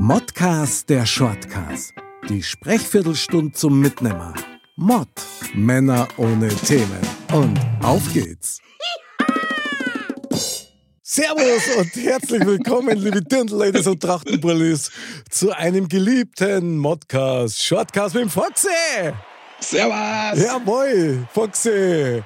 Modcast der Shortcast. Die Sprechviertelstunde zum Mitnehmer. Mod. Männer ohne Themen. Und auf geht's. Servus und herzlich willkommen, liebe Dirndl-Ladies und Trachtenbullis, zu einem geliebten Modcast, Shortcast mit dem Foxy. Servus. Jawohl, Foxy.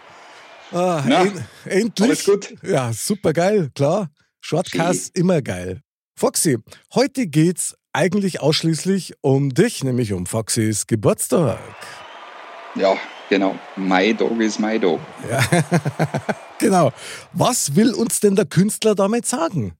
Ah, Na, en endlich. alles gut? Ja, super geil, klar. Shortcast immer geil. Foxy, heute geht's eigentlich ausschließlich um dich, nämlich um Foxys Geburtstag. Ja, genau. My Dog is my Dog. Ja, genau. Was will uns denn der Künstler damit sagen?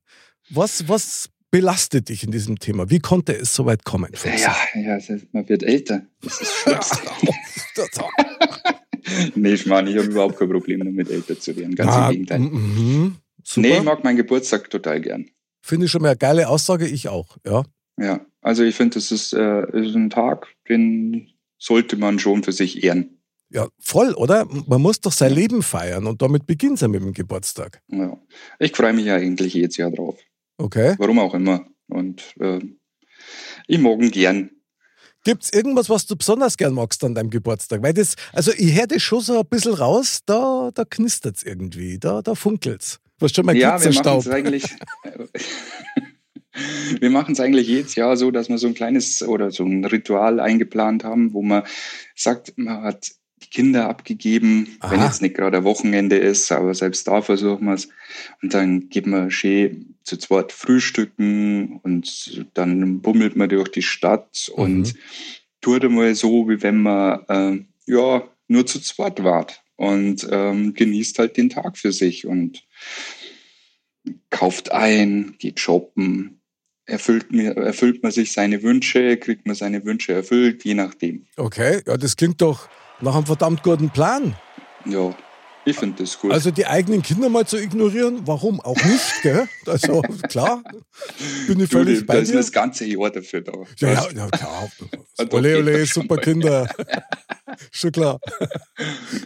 Was, was belastet dich in diesem Thema? Wie konnte es so weit kommen? Foxy? Ja, ja, man wird älter. Das ist Schlimmste. nee, ich meine, ich habe überhaupt kein Problem damit, älter zu werden. Ganz Ah, im Gegenteil. mhm, super. Nee, ich mag meinen Geburtstag total gern. Finde ich schon mal eine geile Aussage, ich auch. Ja. Ja, also ich finde, das ist, äh, ist ein Tag, den sollte man schon für sich ehren. ja, voll, oder? Man muss doch sein Leben feiern und damit beginnt es ja mit dem Geburtstag. Ja. Ich freue mich ja eigentlich jedes Jahr drauf. Okay. Warum auch immer. Und äh, ich mag ihn gern. Gibt es irgendwas, was du besonders gern magst an deinem Geburtstag? Weil das, also ich höre das schon so ein bisschen raus, da, da knistert es irgendwie, da, da funkelt es. Hast schon mal Ja, wir machen Glitzerstaub. es eigentlich. wir machen es eigentlich jedes Jahr so, dass wir so ein kleines oder so ein Ritual eingeplant haben, wo man sagt, man hat die Kinder abgegeben, wenn Aha. jetzt nicht gerade Wochenende ist, aber selbst da versuchen wir es. Und dann geht man schön zu zweit frühstücken und dann bummelt man durch die Stadt Mhm. und tut einmal so, wie wenn man äh, ja nur zu zweit wart und ähm, genießt halt den Tag für sich und kauft ein, geht shoppen, erfüllt, mir, erfüllt man sich seine Wünsche, kriegt man seine Wünsche erfüllt, je nachdem. Okay, ja, das klingt doch nach einem verdammt guten Plan. Ja, ich finde das gut. Also die eigenen Kinder mal zu ignorieren, warum auch nicht, gell? Also klar, bin ich du, völlig da bei ist dir. das ganze Jahr dafür da. Ja, ja, ja klar. Ole, ole, super. Kinder. schon klar.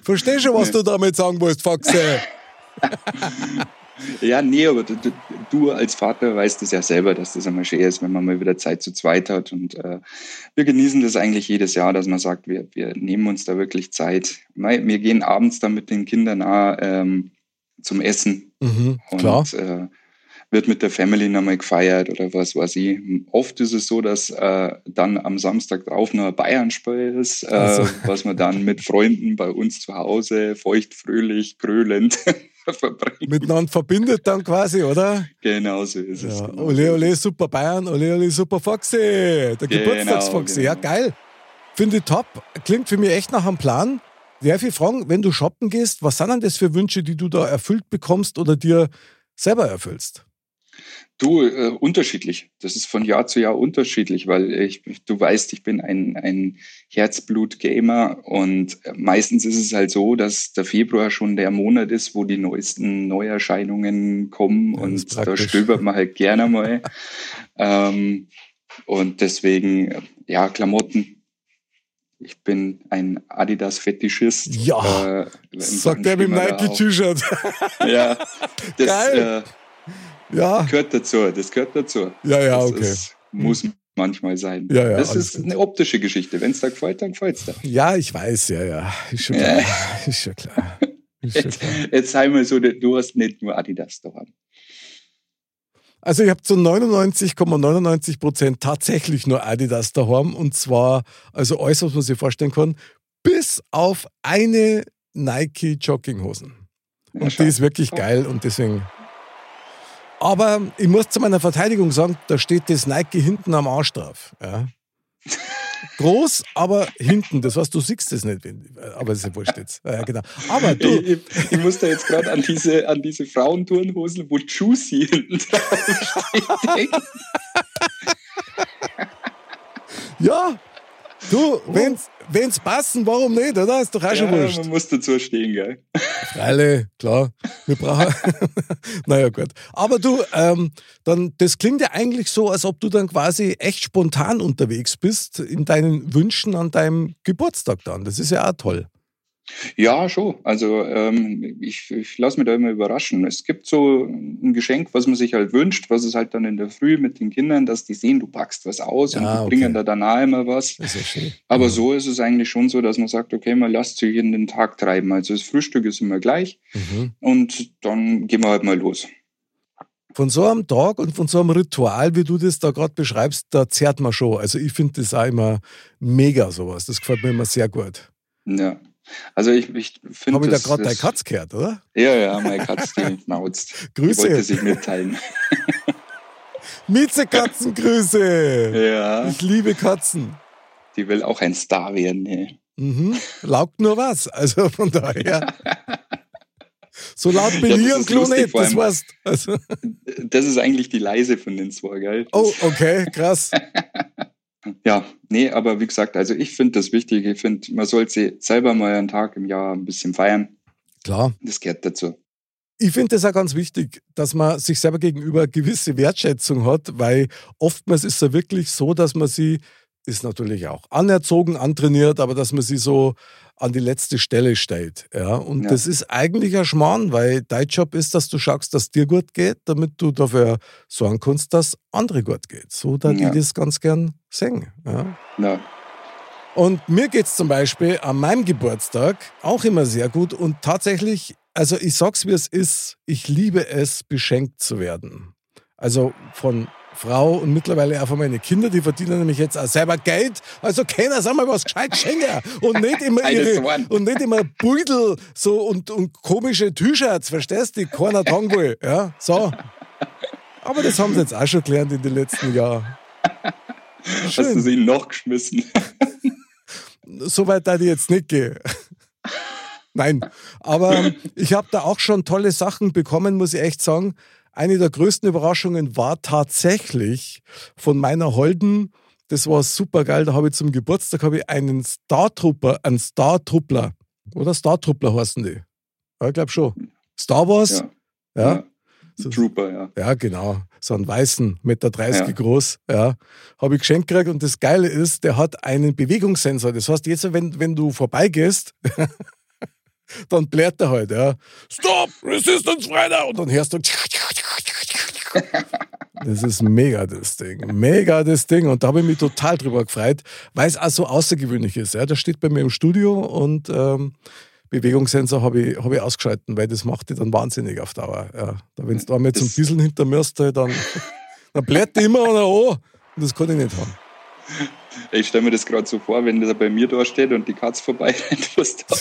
Versteh schon, was Nee. du damit sagen wolltest, Foxy. Ja, nee, aber du, du, als Vater weißt es ja selber, dass das einmal schön ist, wenn man mal wieder Zeit zu zweit hat. Und äh, wir genießen das eigentlich jedes Jahr, dass man sagt, wir, wir nehmen uns da wirklich Zeit. Wir gehen abends dann mit den Kindern auch, ähm, zum Essen Mhm, und klar. äh, wird mit der Family nochmal gefeiert oder was weiß ich. Oft ist es so, dass äh, dann am Samstag drauf noch ein Bayern-Spiel ist, äh, Also. was man dann mit Freunden bei uns zu Hause feucht, fröhlich, grölend verbringt. Miteinander verbindet dann quasi, oder? Genau so ist es. Ja, genau ole, ole, super Bayern, ole, ole, super Foxy. Der Genau, Geburtstagsfoxy. Ja, genau. geil. Finde ich top. Klingt für mich echt nach einem Plan. Darf ich fragen, wenn du shoppen gehst, was sind denn das für Wünsche, die du da erfüllt bekommst oder dir selber erfüllst? Du, äh, unterschiedlich. Das ist von Jahr zu Jahr unterschiedlich, weil ich, du weißt, ich bin ein, ein Herzblut-Gamer und meistens ist es halt so, dass der Februar schon der Monat ist, wo die neuesten Neuerscheinungen kommen Ja, und da stöbert man halt gerne mal. ähm, und deswegen, ja, Klamotten. Ich bin ein Adidas-Fetischist. Ja, äh, Sagt der mit dem. Nike-T-Shirt. Ja, das Geil. Äh, ja, gehört dazu, das gehört dazu. ja, ja, das okay. ist, muss manchmal sein. Ja, ja, das ist gut. eine optische Geschichte. Wenn es da gefällt, dann gefällt es da. Ja, ich weiß, ja, ja. Ist schon klar. Ist schon klar. Ist schon Jetzt, klar. jetzt sei mal so, du hast nicht nur Adidas daheim. Also ich habe zu 99,99 Prozent tatsächlich nur Adidas daheim und zwar, also alles, was man sich vorstellen kann, bis auf eine Nike Jogginghosen. Ja, Und schau. die ist wirklich geil und deswegen. Aber ich muss zu meiner Verteidigung sagen, da steht das Nike hinten am Arsch drauf. Ja. Groß, aber hinten. Das heißt, du siehst es nicht, aber es ist ja wurscht jetzt. Ja, genau. Aber du, Ich, ich, ich muss da jetzt gerade an diese, an diese Frauenturnhosen, wo Juicy hinten drauf steht. ja, du, wenn's, wenn's passen, warum nicht, oder? Ist doch auch schon Ja, wurscht. man muss dazu stehen, gell? Alle, klar. Wir brauchen. naja, gut. Aber du, ähm, dann, das klingt ja eigentlich so, als ob du dann quasi echt spontan unterwegs bist in deinen Wünschen an deinem Geburtstag dann. Das ist ja auch toll. Ja, schon. Also ähm, ich, ich lasse mich da immer überraschen. Es gibt so ein Geschenk, was man sich halt wünscht, was es halt dann in der Früh mit den Kindern, dass die sehen, du packst was aus und Ah, die okay. bringen da danach immer was. Ja. Aber Mhm. so ist es eigentlich schon so, dass man sagt, okay, man lasst sich in den Tag treiben. Also das Frühstück ist immer gleich Mhm. und dann gehen wir halt mal los. Von so einem Tag und von so einem Ritual, wie du das da gerade beschreibst, da zehrt man schon. Also ich finde das auch immer mega sowas. Das gefällt mir immer sehr gut. Ja. Also ich, ich finde Habe ich da gerade deine Katz gehört, oder? Ja, ja, meine Katz, die knauzt. Die wollte Grüße. sich mitteilen. Miezekatzengrüße. Ja, Ich liebe Katzen. die will auch ein Star werden. Ne? Mhm. Laugt nur was. Also von daher. So laut bin Ja, ich ist Klo lustig, nicht, das weißt also, Das ist eigentlich die leise von den zwei, gell? Oh, okay, krass. Ja, nee, aber wie gesagt, also ich finde das wichtig. Ich finde, man sollte selber mal einen Tag im Jahr ein bisschen feiern. Klar. Das gehört dazu. Ich finde das auch ganz wichtig, dass man sich selber gegenüber gewisse Wertschätzung hat, weil oftmals ist es ja wirklich so, dass man sie, ist natürlich auch anerzogen, antrainiert, aber dass man sie so an die letzte Stelle stellt. Ja? Und Ja. das ist eigentlich ein Schmarrn, weil dein Job ist, dass du schaust, dass dir gut geht, damit du dafür sorgen kannst, dass andere gut geht. So, da Ja. die das ganz gern singen. Ja? Ja, Und mir geht's zum Beispiel an meinem Geburtstag auch immer sehr gut und tatsächlich, also ich sag's wie es ist, ich liebe es, beschenkt zu werden. Also von Frau und mittlerweile auch von meinen Kindern, die verdienen nämlich jetzt auch selber Geld. Also keiner sag mal was gescheit schenken und nicht immer ihre, und nicht immer Beutel so und, und komische T-Shirts, verstehst du, die keiner tragen will. Ja, so. Aber das haben sie jetzt auch schon gelernt in den letzten Jahren. hast du sie noch geschmissen? so weit da ich jetzt nicht gehe. Nein, aber ich habe da auch schon tolle Sachen bekommen, muss ich echt sagen. Eine der größten Überraschungen war tatsächlich von meiner Holden. Das war super geil. Da habe ich zum Geburtstag habe ich einen Star Trooper, einen Star Truppler oder Star Truppler heißen die. Ja, ich glaube schon. Star Wars. Ja. Ja. So- Trooper, ja. ja, genau. So einen weißen, Meter 30 Ja. groß. Ja. Habe ich geschenkt gekriegt und das Geile ist, der hat einen Bewegungssensor. Das heißt, jetzt, wenn, wenn du vorbeigehst, dann blärt er halt, ja. Stop! Resistance Rider! Und dann hörst du. Das ist mega, das Ding. Mega, das Ding. Und da habe ich mich total drüber gefreut, weil es auch so außergewöhnlich ist. Ja. Das steht bei mir im Studio und ähm, Bewegungssensor habe ich, hab ich ausgeschalten, weil das macht dich dann wahnsinnig auf Dauer. Ja. Da, wenn du einmal zum Dieseln hinter mir hast, dann, dann blärt die immer einer an. Und das kann ich nicht haben. Ich stelle mir das gerade so vor, wenn der bei mir da steht und die Katze vorbei rennt, was da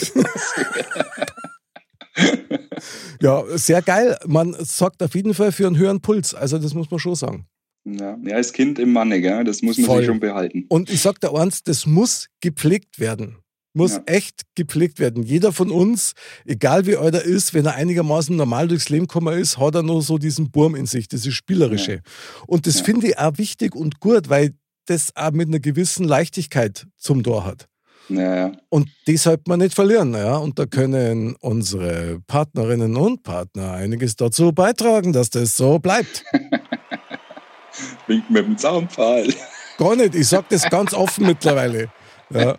Ja, sehr geil. Man sorgt auf jeden Fall für einen höheren Puls. Also, das muss man schon sagen. Ja, ja, als Kind im Manne, gell? das muss man Voll. sich schon behalten. Und ich sag dir eins, das muss gepflegt werden. Muss Ja. echt gepflegt werden. Jeder von uns, egal wie alt er ist, wenn er einigermaßen normal durchs Leben gekommen ist, hat er noch so diesen Burm in sich, dieses Spielerische. Ja. Und das finde ich auch wichtig und gut, weil das auch mit einer gewissen Leichtigkeit zum Tor hat. Ja, ja. Und die sollte man nicht verlieren. Ja? Und da können unsere Partnerinnen und Partner einiges dazu beitragen, dass das so bleibt. Wink mit dem Zaunpfahl. Gar nicht. Ich sage das ganz offen mittlerweile. Ja.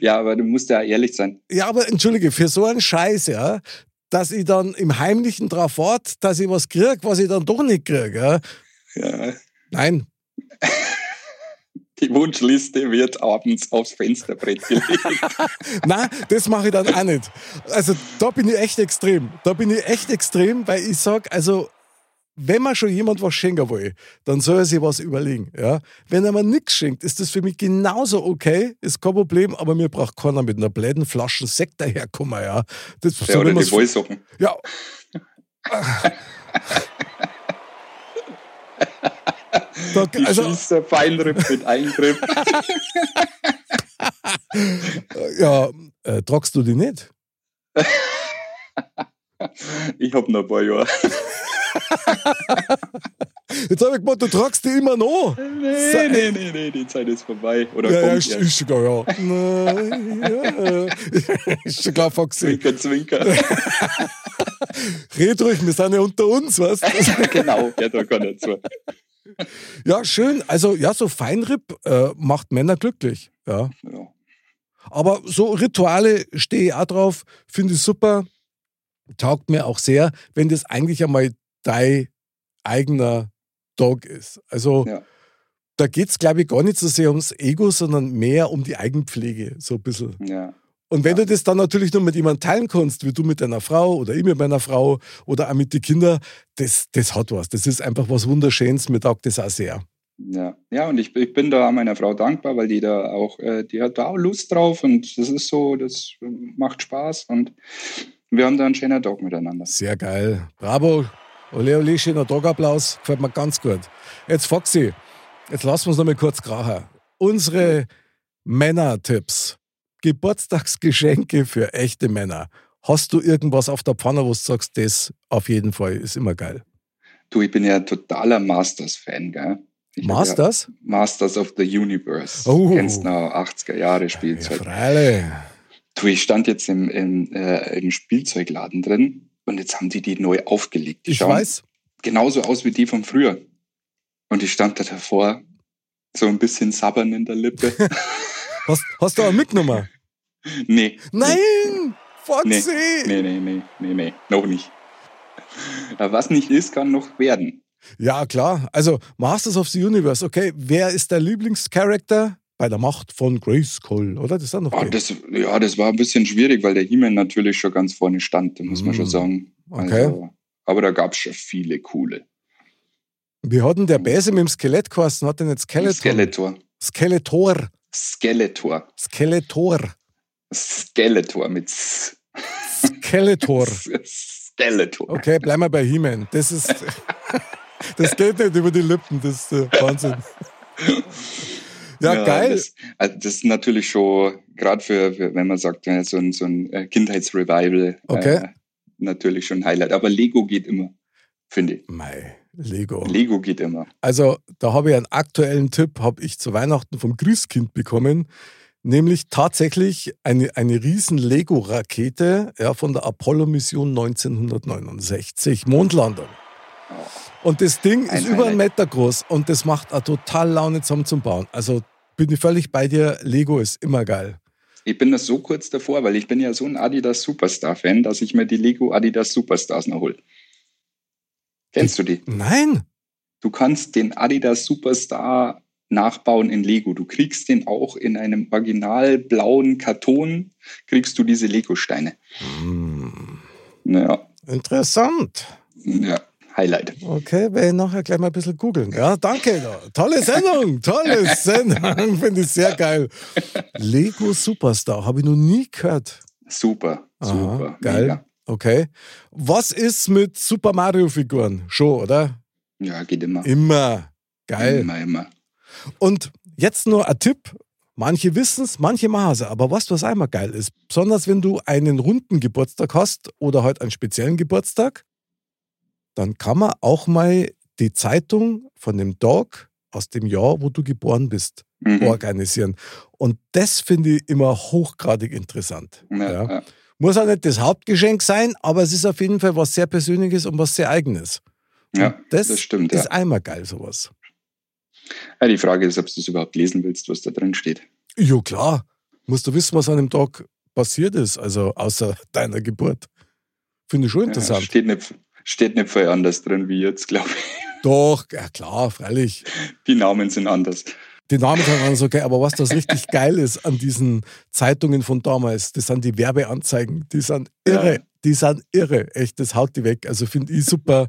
Ja, aber du musst ja ehrlich sein. ja, aber entschuldige, für so einen Scheiß, ja, dass ich dann im Heimlichen drauf warte, dass ich was kriege, was ich dann doch nicht kriege. Ja? Ja. Nein, Die Wunschliste wird abends aufs Fensterbrett gelegt. Nein, das mache ich dann auch nicht. Also da bin ich echt extrem. Da bin ich echt extrem, weil ich sage, also wenn man schon jemand was schenken will, dann soll er sich was überlegen. Ja? Wenn er mir nichts schenkt, ist das für mich genauso okay, ist kein Problem, aber mir braucht keiner mit einer bläden Flasche Sekt daherkommen. Ja? Das, Ja, so oder die Wollsocken. ja. Da, Die also, Schießer, Feinripp mit Eingriff. ja, äh, tragst du die nicht? Ich hab noch ein paar Jahre. Jetzt habe ich gemeint, du tragst die immer noch. Nee, nee, nee, nee, die Zeit ist vorbei. Oder Ja, ja, ist, ist schon klar, ja. Nein, ja. Ist schon klar, Foxy. Zwinker, zwinker. Red ruhig, wir sind ja unter uns, weißt du? genau, ja, da kann er zu. Ja, schön. Also, ja, so Feinripp äh, macht Männer glücklich. Ja. Ja. Aber so Rituale stehe ich auch drauf, finde ich super, taugt mir auch sehr, wenn das eigentlich einmal dein eigener Dog ist. Also Ja. da geht es, glaube ich, gar nicht so sehr ums Ego, sondern mehr um die Eigenpflege, so ein bisschen. Ja. Und wenn du das dann natürlich nur mit jemandem teilen kannst, wie du mit deiner Frau oder ich mit meiner Frau oder auch mit den Kindern, das, das hat was. Das ist einfach was Wunderschönes. Mir taugt das auch sehr. Ja, ja, und ich, ich bin da meiner Frau dankbar, weil die da auch, äh, die hat da auch Lust drauf und das ist so, das macht Spaß und wir haben da einen schönen Tag miteinander. Sehr geil. Bravo. Ole, ole, schöner Tagapplaus. Gefällt mir ganz gut. Jetzt, Foxy, jetzt lassen wir uns noch mal kurz krachen. Unsere Männer-Tipps. Geburtstagsgeschenke für echte Männer. Hast du irgendwas auf der Pfanne, wo du sagst, das auf jeden Fall ist immer geil? Du, ich bin ja totaler Masters-Fan, gell? Ich Masters? Ja Masters of the Universe. Oh. Du kennst noch 80er Jahre Ja, Spielzeug. freilich. Du, ich stand jetzt im, im, äh, im Spielzeugladen drin und jetzt haben die die neu aufgelegt. Die Ich schauen weiß. genauso aus wie die von früher. Und ich stand da davor, so ein bisschen sabbern in der Lippe. Hast, hast du auch mitgenommen? nee. Nein! Foxy! Nee, nee, nee, nee, nee, noch nicht. Was nicht ist, kann noch werden. Ja, klar. Also Masters of the Universe, okay. Wer ist der Lieblingscharakter? Bei der Macht von Grayskull, oder? Das ist noch okay. das, ja, das war ein bisschen schwierig, weil der He-Man natürlich schon ganz vorne stand, muss man Mm, schon sagen. okay. Also, aber da gab es schon viele coole. Wie hat denn der Bäse mit dem Skelett geheißen? Hat der nicht Skeletor? Skeletor. Skeletor. Skeletor. Skeletor. Skeletor mit S. Skeletor. Skeletor. Okay, bleiben wir bei He-Man. Das ist. Das geht nicht über die Lippen, das ist äh, Wahnsinn. Ja, geil. Das, also das ist natürlich schon, gerade für, für, wenn man sagt, ja, so ein, so ein äh, Kindheitsrevival, Okay. äh, natürlich schon ein Highlight. Aber Lego geht immer, finde ich. Mei, Lego. Lego geht immer. Also, da habe ich einen aktuellen Tipp, habe ich zu Weihnachten vom Grüßkind bekommen. Nämlich tatsächlich eine, eine riesen Lego-Rakete ja, von der Apollo-Mission 1969, Mondlandung. Und das Ding Ein ist über einen. Meter groß und das macht auch total Laune zusammen zum Bauen. Also bin ich völlig bei dir, Lego ist immer geil. Ich bin das so kurz davor, weil ich bin ja so ein Adidas Superstar-Fan, dass ich mir die Lego Adidas Superstars noch hol. Kennst du die? Nein, Du kannst den Adidas Superstar nachbauen in Lego. Du kriegst den auch in einem original blauen Karton, kriegst du diese Lego-Steine. hm, Naja, interessant. ja, Highlight. Okay, werde ich nachher gleich mal ein bisschen googeln. Ja, danke. da. Tolle Sendung, tolle Sendung. Finde ich sehr geil. Lego Superstar, habe ich noch nie gehört. Super, Aha, super. geil. Mega. Okay. Was ist mit Super Mario-Figuren? Schon, oder? Ja, geht immer. Immer. Geil. Immer, immer. Und jetzt nur ein Tipp. Manche wissen es, manche machen es. Aber was, was einmal geil ist, besonders wenn du einen runden Geburtstag hast oder halt einen speziellen Geburtstag, dann kann man auch mal die Zeitung von dem Tag aus dem Jahr, wo du geboren bist, Mhm. organisieren. Und das finde ich immer hochgradig interessant. Ja, Ja. Ja. Muss auch nicht das Hauptgeschenk sein, aber es ist auf jeden Fall was sehr Persönliches und was sehr Eigenes. ja das, das stimmt. ist Ja. einmal geil, sowas. Ja, die Frage ist, ob du es überhaupt lesen willst, was da drin steht. Ja, klar. Musst du wissen, was an dem Tag passiert ist, also außer deiner Geburt. Finde ich schon Ja, interessant. steht, nicht, steht nicht viel anders drin wie jetzt, glaube ich. Doch, ja klar, freilich. Die Namen sind anders. Die Namen sind alles okay, aber was das richtig geil ist an diesen Zeitungen von damals, das sind die Werbeanzeigen. Die sind irre. Ja. Die sind irre. Echt, das haut die weg. Also finde ich super.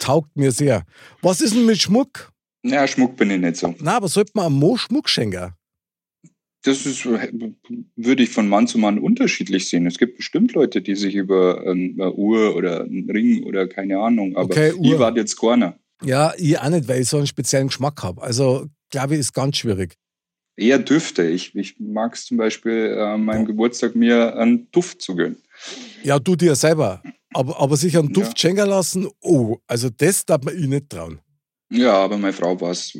Taugt mir sehr. Was ist denn mit Schmuck? Ja, Schmuck bin ich nicht so. Na, aber sollte man am Mo Schmuck schenken? Das ist, würde ich von Mann zu Mann unterschiedlich sehen. Es gibt bestimmt Leute, die sich über ähm, eine Uhr oder einen Ring oder keine Ahnung, aber Okay, ich war jetzt keiner. Ja, ich auch nicht, weil ich so einen speziellen Geschmack habe. Also, glaube ich, ist ganz schwierig. Eher Düfte. Ich, ich mag es zum Beispiel äh, an meinem Geburtstag mir einen Duft zu gönnen. Ja, du dir selber. Aber, aber sich einen Duft Ja. schenken lassen, oh, also das darf man ich nicht trauen. Ja, aber meine Frau war es,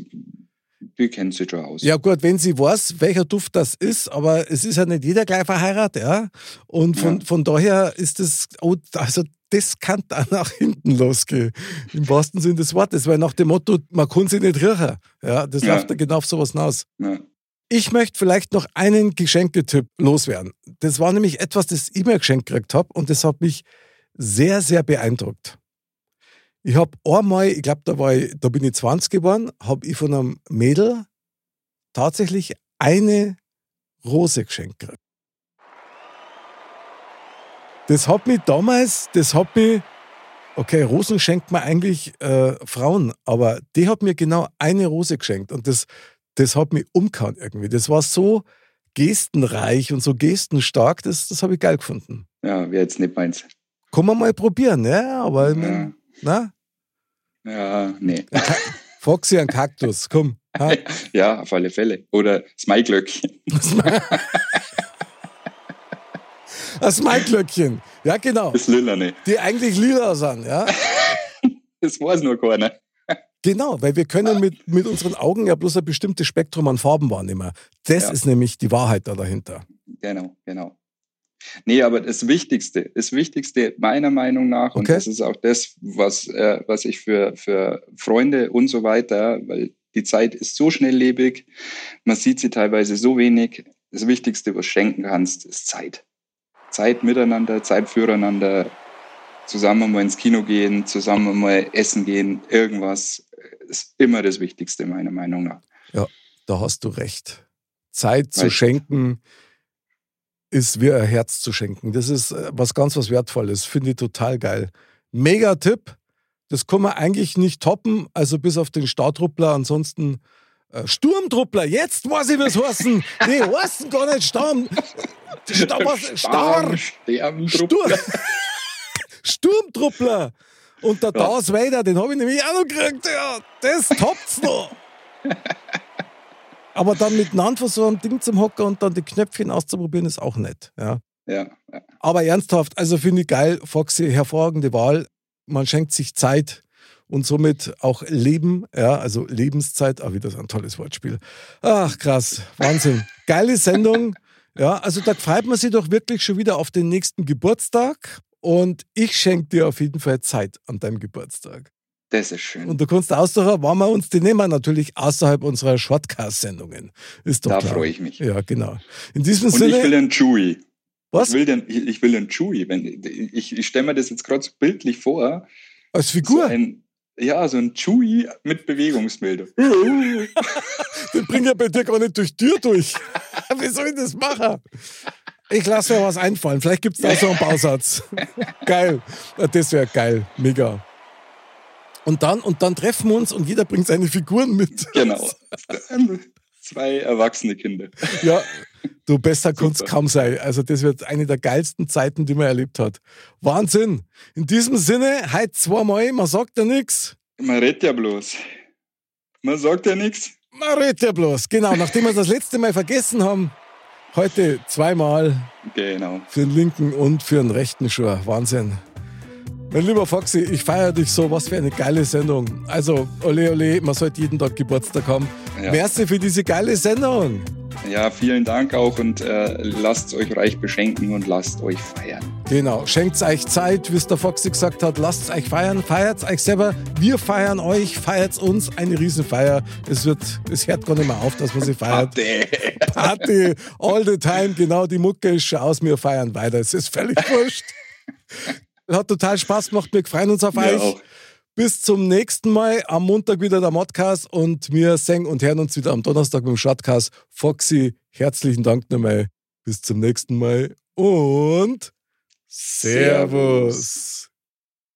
die kennt sich schon aus. Ja, gut, wenn sie weiß, welcher Duft das ist, aber es ist ja nicht jeder gleich verheiratet, ja. Und von, Ja. von daher ist das, oh, also das kann dann nach hinten losgehen. Im wahrsten Sinne des Wortes, weil nach dem Motto, man kann sie nicht riechen. Ja, das Ja. läuft ja genau auf sowas hinaus. Ja. Ich möchte vielleicht noch einen Geschenketipp loswerden. Das war nämlich etwas, das ich mir geschenkt gekriegt habe und das hat mich sehr, sehr beeindruckt. Ich habe einmal, ich glaube, da, da bin ich 20 geworden, habe ich von einem Mädel tatsächlich eine Rose geschenkt gekriegt. Das hat mich damals, das hat mich, okay, Rosen schenkt man eigentlich äh, Frauen, aber die hat mir genau eine Rose geschenkt und das, das hat mich umgehauen irgendwie. Das war so gestenreich und so gestenstark, das, das habe ich geil gefunden. Ja, wäre jetzt nicht meins. Kann man mal probieren, ja, aber mein, na? Ja, nee. Foxy ein Kaktus, komm. Ha? Ja, auf alle Fälle. Oder das Maiglöckchen. Das Maiglöckchen, ja genau. Das Lilane. Die eigentlich lila sind, ja. das weiß nur keiner. Genau, weil wir können mit, mit unseren Augen ja bloß ein bestimmtes Spektrum an Farben wahrnehmen. Das ja. ist nämlich die Wahrheit da dahinter. Genau, genau. Nee, aber das Wichtigste, das Wichtigste meiner Meinung nach, okay. und das ist auch das, was, äh, was ich für, für Freunde und so weiter, weil die Zeit ist so schnelllebig, man sieht sie teilweise so wenig. Das Wichtigste, was schenken kannst, ist Zeit. Zeit miteinander, Zeit füreinander, zusammen mal ins Kino gehen, zusammen mal essen gehen, irgendwas ist immer das Wichtigste, meiner Meinung nach. Ja, da hast du recht. Zeit zu schenken ist wie ein Herz zu schenken. Das ist äh, was ganz was Wertvolles. Finde ich total geil. Mega Tipp. Das kann man eigentlich nicht toppen, also bis auf den Startruppler. Ansonsten äh, Sturmtruppler. Jetzt weiß ich, was heißen. Nee, heißen gar nicht Sturm. Star Star Sturm, Sturmtruppler. Und der ja. Darth Vader, den habe ich nämlich auch noch gekriegt. Ja, das toppt's noch. Aber dann miteinander so ein Ding zum Hocker und dann die Knöpfchen auszuprobieren, ist auch nett. Ja. Ja, ja. Aber ernsthaft, also finde ich geil, Foxy, hervorragende Wahl. Man schenkt sich Zeit und somit auch Leben, ja, also Lebenszeit, auch wieder so ein tolles Wortspiel. Ach, krass, Wahnsinn. Geile Sendung. Ja, also da freut man sich doch wirklich schon wieder auf den nächsten Geburtstag. Und ich schenke dir auf jeden Fall Zeit an deinem Geburtstag. Das ist schön. Und du kannst aussuchen, wann wir uns die nehmen, natürlich außerhalb unserer Shortcast-Sendungen. Ist doch da klar. freue ich mich. Ja, genau. In diesem Und Sinne. ich will einen Chewy. Was? Ich will den, ich will einen Chewy. Wenn, ich ich stelle mir das jetzt gerade so bildlich vor. Als Figur? So ein, ja, so ein Chewy mit Bewegungsmeldung. Den bringt ja bei dir gar nicht durch Tür durch. Wie soll ich das machen? Ich lasse mir was einfallen. Vielleicht gibt es da so einen Bausatz. geil. Das wäre geil. Mega. Und dann, und dann treffen wir uns und jeder bringt seine Figuren mit. Genau. Zwei erwachsene Kinder. Ja, du besser kannst kaum sein. Also, das wird eine der geilsten Zeiten, die man erlebt hat. Wahnsinn. In diesem Sinne, heute zweimal, man sagt ja nichts. Man redet ja bloß. Man sagt ja nichts. Man redet ja bloß. Genau, nachdem wir das letzte Mal vergessen haben, heute zweimal. Genau. Für den linken und für den rechten Schuh. Wahnsinn. Mein lieber Foxy, ich feiere dich so. Was für eine geile Sendung. Also, ole, ole, man sollte jeden Tag Geburtstag haben. Ja. Merci für diese geile Sendung. Ja, vielen Dank auch und äh, lasst euch reich beschenken und lasst euch feiern. Genau, schenkt euch Zeit, wie es der Foxy gesagt hat, lasst euch feiern, feiert euch selber. Wir feiern euch, feiert uns, eine Riesenfeier. Es wird, es hört gar nicht mehr auf, dass man sie feiert. Party. Party, all the time, genau, die Mucke ist schon aus, wir feiern weiter. Es ist völlig wurscht. Hat total Spaß gemacht. Wir freuen uns auf Mir euch. auch. Bis zum nächsten Mal. Am Montag wieder der Modcast und wir singen und hören uns wieder am Donnerstag dem Shotcast. Foxy, herzlichen Dank nochmal. Bis zum nächsten Mal und Servus.